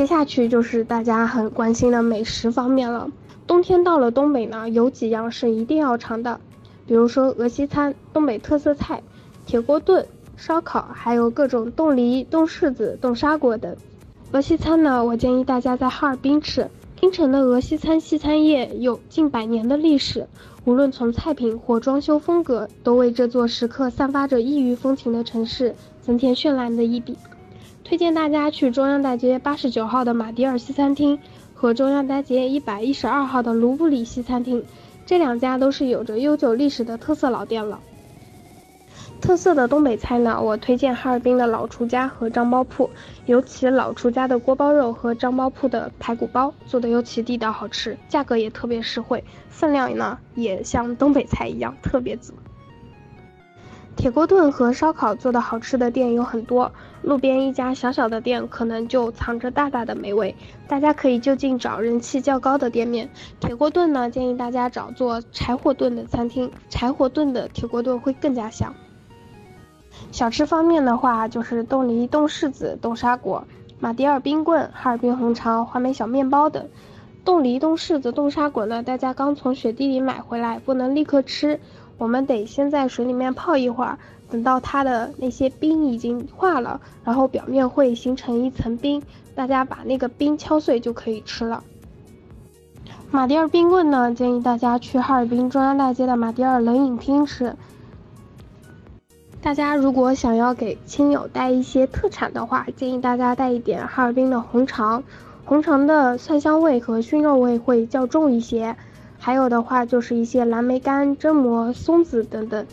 接下去就是大家很关心的美食方面了。冬天到了东北呢，有几样是一定要尝的，比如说俄西餐、东北特色菜、铁锅炖、烧烤，还有各种冻梨、冻柿子、冻沙果等。俄西餐呢，我建议大家在哈尔滨吃。京城的俄西餐西餐业有近百年的历史，无论从菜品或装修风格，都为这座时刻散发着异域风情的城市增添绚烂的一笔。推荐大家去中央大街八十九号的马迭尔西餐厅和中央大街一百一十二号的卢布里西餐厅，这两家都是有着悠久历史的特色老店了。特色的东北菜呢，我推荐哈尔滨的老厨家和张包铺，尤其老厨家的锅包肉和张包铺的排骨包做的尤其地道好吃，价格也特别实惠，分量呢也像东北菜一样特别足。铁锅炖和烧烤做的好吃的店有很多，路边一家小小的店可能就藏着大大的美味，大家可以就近找人气较高的店面。铁锅炖呢，建议大家找做柴火炖的餐厅，柴火炖的铁锅炖会更加香。小吃方面的话，就是冻梨、冻柿子、冻沙果、马迭尔冰棍、哈尔滨红肠、话梅小面包等。冻梨、冻柿子、冻沙果呢，大家刚从雪地里买回来，不能立刻吃，我们得先在水里面泡一会儿，等到它的那些冰已经化了，然后表面会形成一层冰，大家把那个冰敲碎就可以吃了。马迭尔冰棍呢，建议大家去哈尔滨中央大街的马迭尔冷饮厅吃。大家如果想要给亲友带一些特产的话，建议大家带一点哈尔滨的红肠，红肠的蒜香味和熏肉味会较重一些。还有的话就是一些蓝莓干、榛蘑、松子等等。